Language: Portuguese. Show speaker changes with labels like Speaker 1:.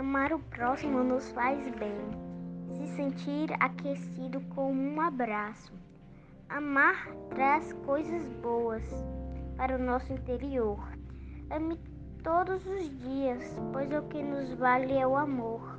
Speaker 1: Amar o próximo nos faz bem, se sentir aquecido com um abraço. Amar traz coisas boas para o nosso interior. Ame todos os dias, pois o que nos vale é o amor.